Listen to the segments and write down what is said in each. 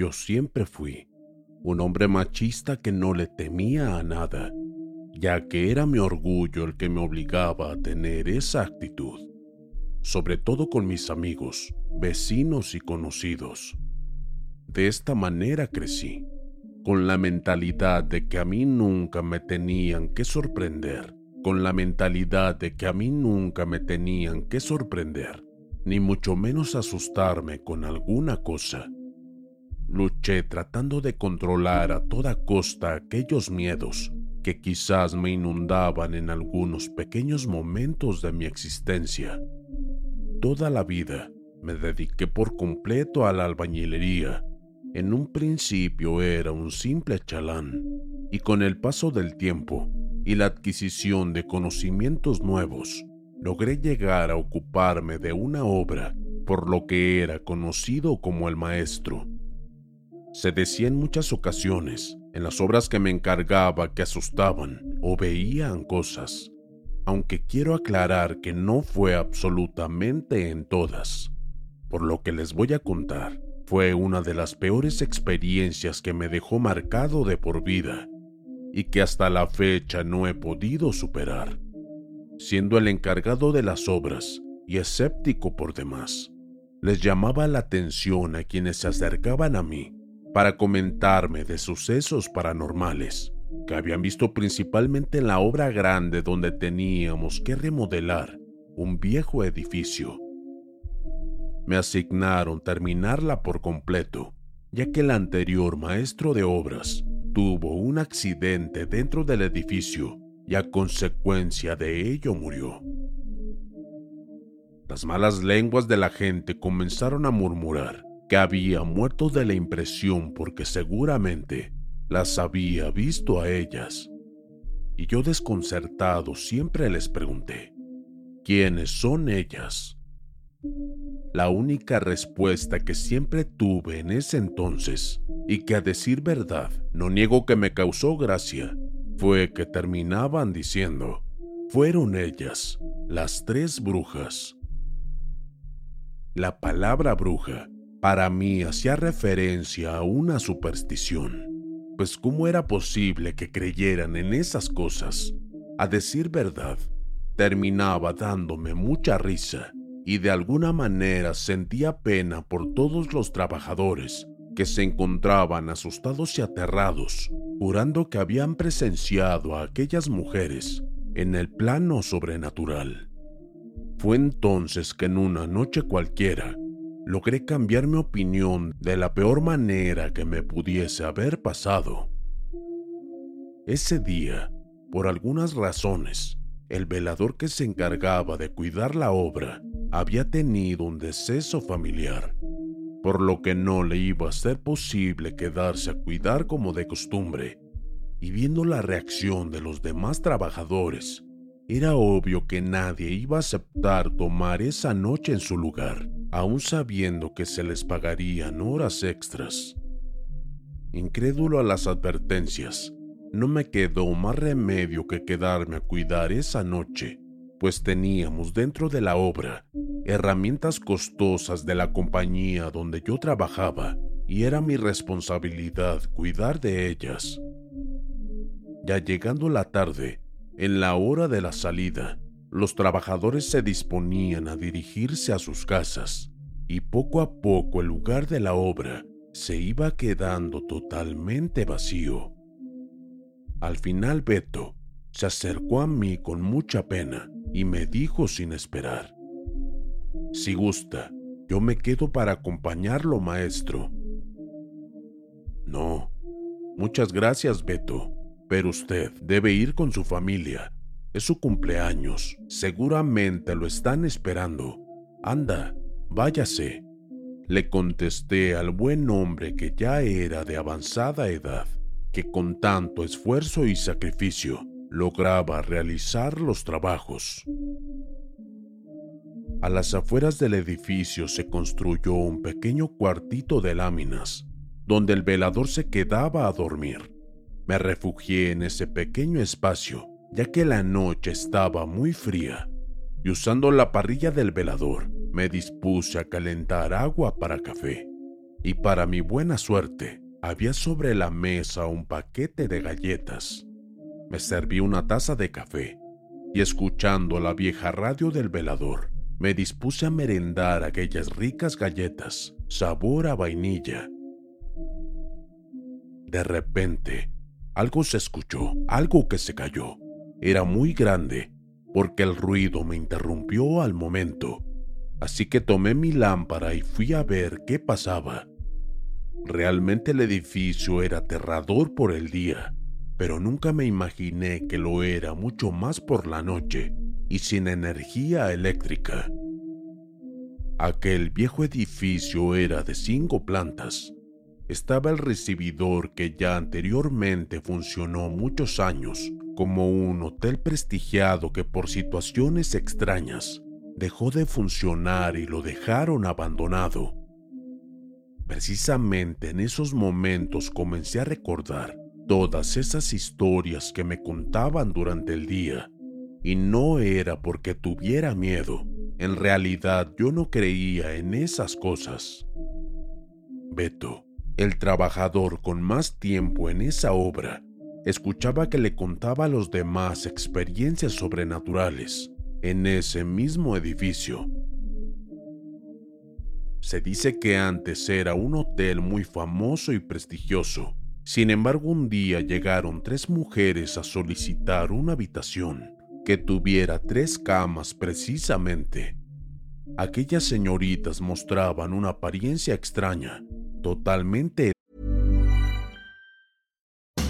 Yo siempre fui un hombre machista que no le temía a nada, ya que era mi orgullo el que me obligaba a tener esa actitud, sobre todo con mis amigos, vecinos y conocidos. De esta manera crecí, con la mentalidad de que a mí nunca me tenían que sorprender, con la mentalidad de que a mí nunca me tenían que sorprender, ni mucho menos asustarme con alguna cosa. Luché tratando de controlar a toda costa aquellos miedos que quizás me inundaban en algunos pequeños momentos de mi existencia. Toda la vida me dediqué por completo a la albañilería. En un principio era un simple chalán, y con el paso del tiempo y la adquisición de conocimientos nuevos, logré llegar a ocuparme de una obra por lo que era conocido como el maestro. Se decía en muchas ocasiones, en las obras que me encargaba, que asustaban o veían cosas, aunque quiero aclarar que no fue absolutamente en todas. Por lo que les voy a contar, fue una de las peores experiencias que me dejó marcado de por vida y que hasta la fecha no he podido superar, siendo el encargado de las obras y escéptico por demás. Les llamaba la atención a quienes se acercaban a mí para comentarme de sucesos paranormales que habían visto principalmente en la obra grande donde teníamos que remodelar un viejo edificio. Me asignaron terminarla por completo, ya que el anterior maestro de obras tuvo un accidente dentro del edificio y a consecuencia de ello murió. Las malas lenguas de la gente comenzaron a murmurar que había muerto de la impresión porque seguramente las había visto a ellas. Y yo desconcertado siempre les pregunté, ¿quiénes son ellas? La única respuesta que siempre tuve en ese entonces, y que a decir verdad no niego que me causó gracia, fue que terminaban diciendo, fueron ellas, las tres brujas. La palabra bruja para mí hacía referencia a una superstición, pues cómo era posible que creyeran en esas cosas. A decir verdad, terminaba dándome mucha risa y de alguna manera sentía pena por todos los trabajadores que se encontraban asustados y aterrados, jurando que habían presenciado a aquellas mujeres en el plano sobrenatural. Fue entonces que en una noche cualquiera logré cambiar mi opinión de la peor manera que me pudiese haber pasado. Ese día, por algunas razones, el velador que se encargaba de cuidar la obra había tenido un deceso familiar, por lo que no le iba a ser posible quedarse a cuidar como de costumbre, y viendo la reacción de los demás trabajadores, era obvio que nadie iba a aceptar tomar esa noche en su lugar aún sabiendo que se les pagarían horas extras. Incrédulo a las advertencias, no me quedó más remedio que quedarme a cuidar esa noche, pues teníamos dentro de la obra herramientas costosas de la compañía donde yo trabajaba y era mi responsabilidad cuidar de ellas. Ya llegando la tarde, en la hora de la salida, los trabajadores se disponían a dirigirse a sus casas y poco a poco el lugar de la obra se iba quedando totalmente vacío. Al final Beto se acercó a mí con mucha pena y me dijo sin esperar, Si gusta, yo me quedo para acompañarlo, maestro. No, muchas gracias, Beto, pero usted debe ir con su familia. Es su cumpleaños, seguramente lo están esperando. Anda, váyase. Le contesté al buen hombre que ya era de avanzada edad que con tanto esfuerzo y sacrificio lograba realizar los trabajos. A las afueras del edificio se construyó un pequeño cuartito de láminas, donde el velador se quedaba a dormir. Me refugié en ese pequeño espacio, ya que la noche estaba muy fría, y usando la parrilla del velador, me dispuse a calentar agua para café. Y para mi buena suerte, había sobre la mesa un paquete de galletas. Me serví una taza de café y escuchando la vieja radio del velador, me dispuse a merendar aquellas ricas galletas, sabor a vainilla. De repente, algo se escuchó, algo que se cayó. Era muy grande, porque el ruido me interrumpió al momento. Así que tomé mi lámpara y fui a ver qué pasaba. Realmente el edificio era aterrador por el día, pero nunca me imaginé que lo era mucho más por la noche y sin energía eléctrica. Aquel viejo edificio era de cinco plantas. Estaba el recibidor que ya anteriormente funcionó muchos años como un hotel prestigiado que por situaciones extrañas dejó de funcionar y lo dejaron abandonado. Precisamente en esos momentos comencé a recordar todas esas historias que me contaban durante el día. Y no era porque tuviera miedo. En realidad yo no creía en esas cosas. Beto, el trabajador con más tiempo en esa obra, escuchaba que le contaba a los demás experiencias sobrenaturales en ese mismo edificio se dice que antes era un hotel muy famoso y prestigioso. Sin embargo, un día llegaron tres mujeres a solicitar una habitación que tuviera tres camas precisamente. Aquellas señoritas mostraban una apariencia extraña, totalmente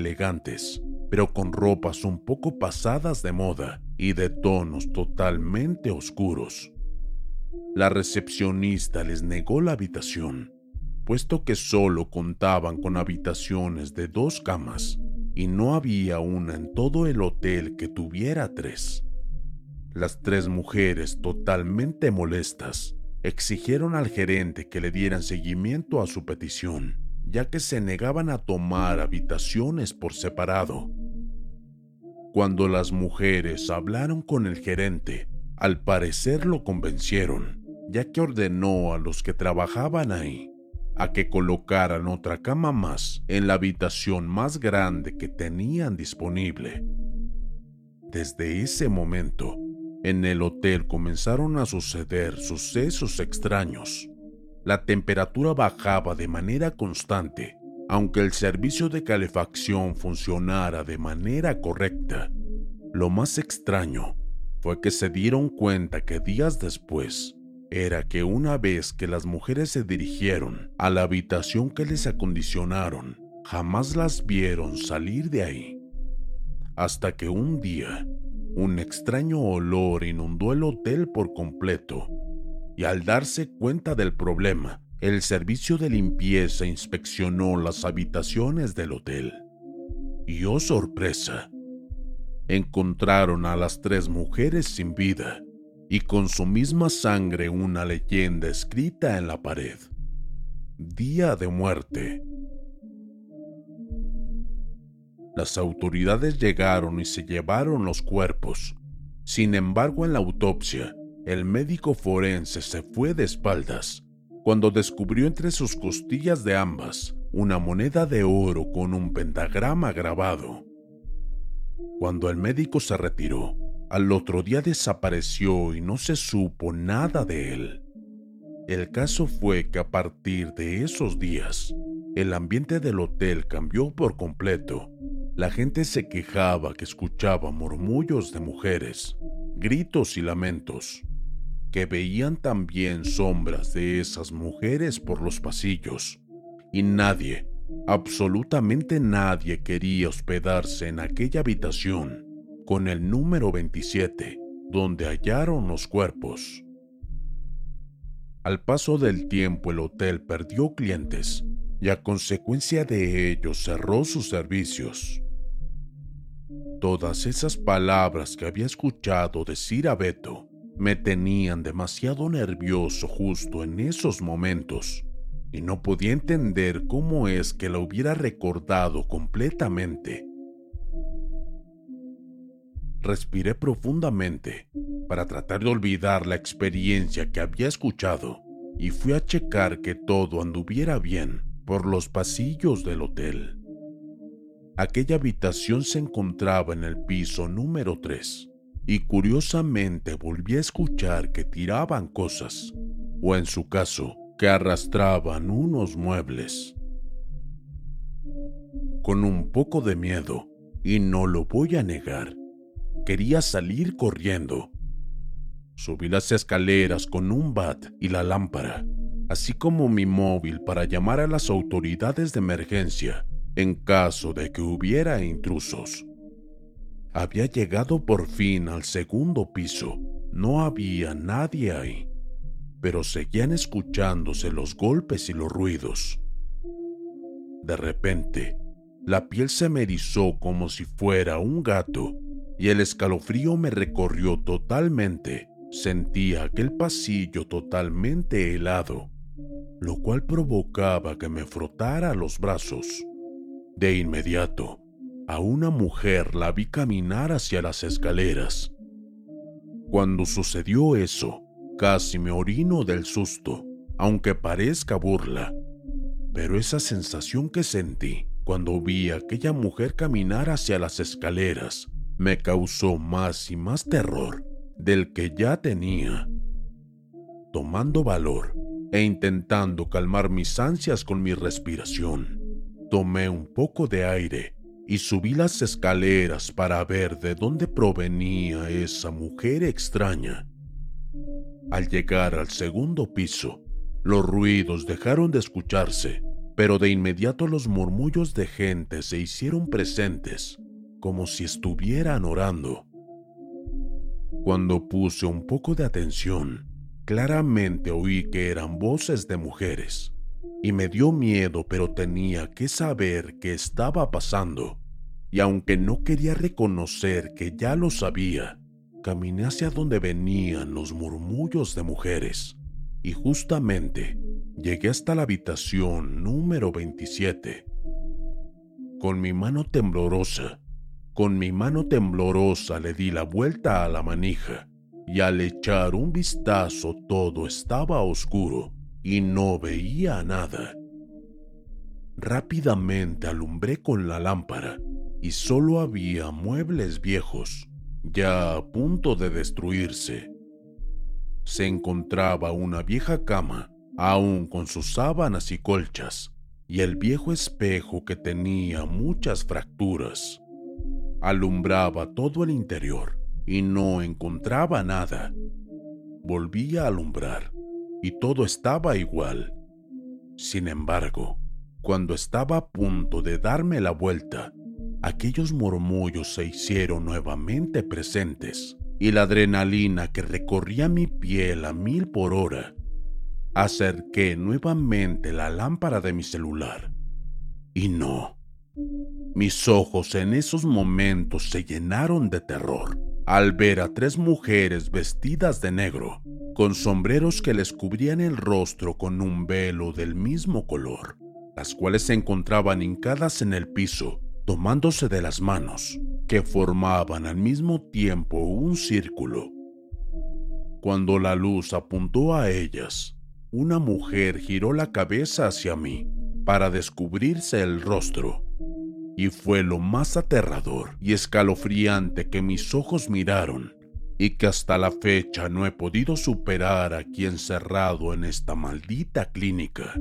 Elegantes, pero con ropas un poco pasadas de moda y de tonos totalmente oscuros. La recepcionista les negó la habitación, puesto que solo contaban con habitaciones de dos camas y no había una en todo el hotel que tuviera tres. Las tres mujeres, totalmente molestas, exigieron al gerente que le dieran seguimiento a su petición ya que se negaban a tomar habitaciones por separado. Cuando las mujeres hablaron con el gerente, al parecer lo convencieron, ya que ordenó a los que trabajaban ahí a que colocaran otra cama más en la habitación más grande que tenían disponible. Desde ese momento, en el hotel comenzaron a suceder sucesos extraños la temperatura bajaba de manera constante, aunque el servicio de calefacción funcionara de manera correcta. Lo más extraño fue que se dieron cuenta que días después era que una vez que las mujeres se dirigieron a la habitación que les acondicionaron, jamás las vieron salir de ahí. Hasta que un día, un extraño olor inundó el hotel por completo, y al darse cuenta del problema, el servicio de limpieza inspeccionó las habitaciones del hotel. Y oh sorpresa, encontraron a las tres mujeres sin vida y con su misma sangre una leyenda escrita en la pared. Día de muerte. Las autoridades llegaron y se llevaron los cuerpos. Sin embargo, en la autopsia, el médico forense se fue de espaldas cuando descubrió entre sus costillas de ambas una moneda de oro con un pentagrama grabado. Cuando el médico se retiró, al otro día desapareció y no se supo nada de él. El caso fue que a partir de esos días, el ambiente del hotel cambió por completo. La gente se quejaba que escuchaba murmullos de mujeres, gritos y lamentos, que veían también sombras de esas mujeres por los pasillos, y nadie Absolutamente nadie quería hospedarse en aquella habitación con el número 27, donde hallaron los cuerpos. Al paso del tiempo el hotel perdió clientes y a consecuencia de ello cerró sus servicios. Todas esas palabras que había escuchado decir a Beto me tenían demasiado nervioso justo en esos momentos y no podía entender cómo es que la hubiera recordado completamente. Respiré profundamente para tratar de olvidar la experiencia que había escuchado y fui a checar que todo anduviera bien por los pasillos del hotel. Aquella habitación se encontraba en el piso número 3 y curiosamente volví a escuchar que tiraban cosas, o en su caso, que arrastraban unos muebles. Con un poco de miedo, y no lo voy a negar, quería salir corriendo. Subí las escaleras con un bat y la lámpara, así como mi móvil para llamar a las autoridades de emergencia en caso de que hubiera intrusos. Había llegado por fin al segundo piso. No había nadie ahí pero seguían escuchándose los golpes y los ruidos. De repente, la piel se me erizó como si fuera un gato y el escalofrío me recorrió totalmente. Sentía aquel pasillo totalmente helado, lo cual provocaba que me frotara los brazos. De inmediato, a una mujer la vi caminar hacia las escaleras. Cuando sucedió eso, Casi me orino del susto, aunque parezca burla. Pero esa sensación que sentí cuando vi a aquella mujer caminar hacia las escaleras me causó más y más terror del que ya tenía. Tomando valor e intentando calmar mis ansias con mi respiración, tomé un poco de aire y subí las escaleras para ver de dónde provenía esa mujer extraña al llegar al segundo piso, los ruidos dejaron de escucharse, pero de inmediato los murmullos de gente se hicieron presentes, como si estuvieran orando. Cuando puse un poco de atención, claramente oí que eran voces de mujeres, y me dio miedo, pero tenía que saber qué estaba pasando, y aunque no quería reconocer que ya lo sabía, Caminé hacia donde venían los murmullos de mujeres y justamente llegué hasta la habitación número 27. Con mi mano temblorosa, con mi mano temblorosa le di la vuelta a la manija y al echar un vistazo todo estaba oscuro y no veía nada. Rápidamente alumbré con la lámpara y solo había muebles viejos ya a punto de destruirse. Se encontraba una vieja cama, aún con sus sábanas y colchas, y el viejo espejo que tenía muchas fracturas. Alumbraba todo el interior y no encontraba nada. Volví a alumbrar y todo estaba igual. Sin embargo, cuando estaba a punto de darme la vuelta, aquellos murmullos se hicieron nuevamente presentes y la adrenalina que recorría mi piel a mil por hora. Acerqué nuevamente la lámpara de mi celular. Y no. Mis ojos en esos momentos se llenaron de terror al ver a tres mujeres vestidas de negro, con sombreros que les cubrían el rostro con un velo del mismo color, las cuales se encontraban hincadas en el piso, tomándose de las manos, que formaban al mismo tiempo un círculo. Cuando la luz apuntó a ellas, una mujer giró la cabeza hacia mí para descubrirse el rostro, y fue lo más aterrador y escalofriante que mis ojos miraron y que hasta la fecha no he podido superar aquí encerrado en esta maldita clínica.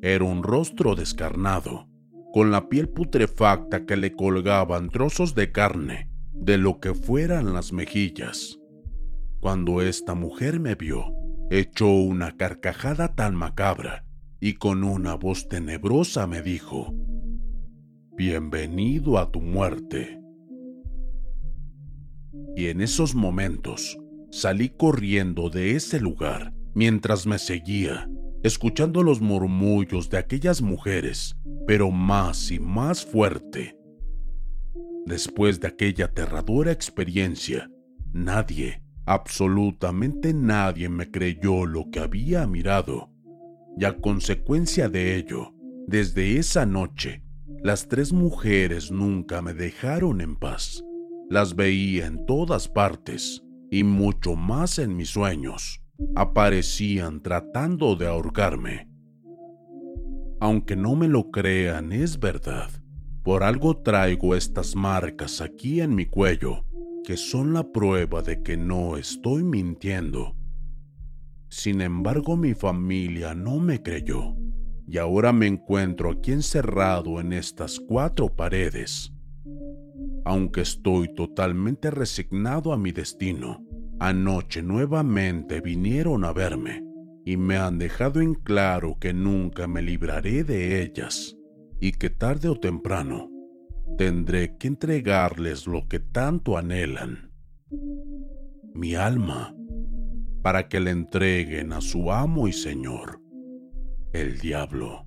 Era un rostro descarnado, con la piel putrefacta que le colgaban trozos de carne de lo que fueran las mejillas. Cuando esta mujer me vio, echó una carcajada tan macabra y con una voz tenebrosa me dijo, Bienvenido a tu muerte. Y en esos momentos salí corriendo de ese lugar mientras me seguía, escuchando los murmullos de aquellas mujeres, pero más y más fuerte. Después de aquella aterradora experiencia, nadie, absolutamente nadie me creyó lo que había mirado, y a consecuencia de ello, desde esa noche, las tres mujeres nunca me dejaron en paz. Las veía en todas partes y mucho más en mis sueños. Aparecían tratando de ahorcarme. Aunque no me lo crean, es verdad. Por algo traigo estas marcas aquí en mi cuello, que son la prueba de que no estoy mintiendo. Sin embargo, mi familia no me creyó, y ahora me encuentro aquí encerrado en estas cuatro paredes, aunque estoy totalmente resignado a mi destino, anoche nuevamente vinieron a verme y me han dejado en claro que nunca me libraré de ellas y que tarde o temprano tendré que entregarles lo que tanto anhelan, mi alma, para que le entreguen a su amo y señor, el diablo.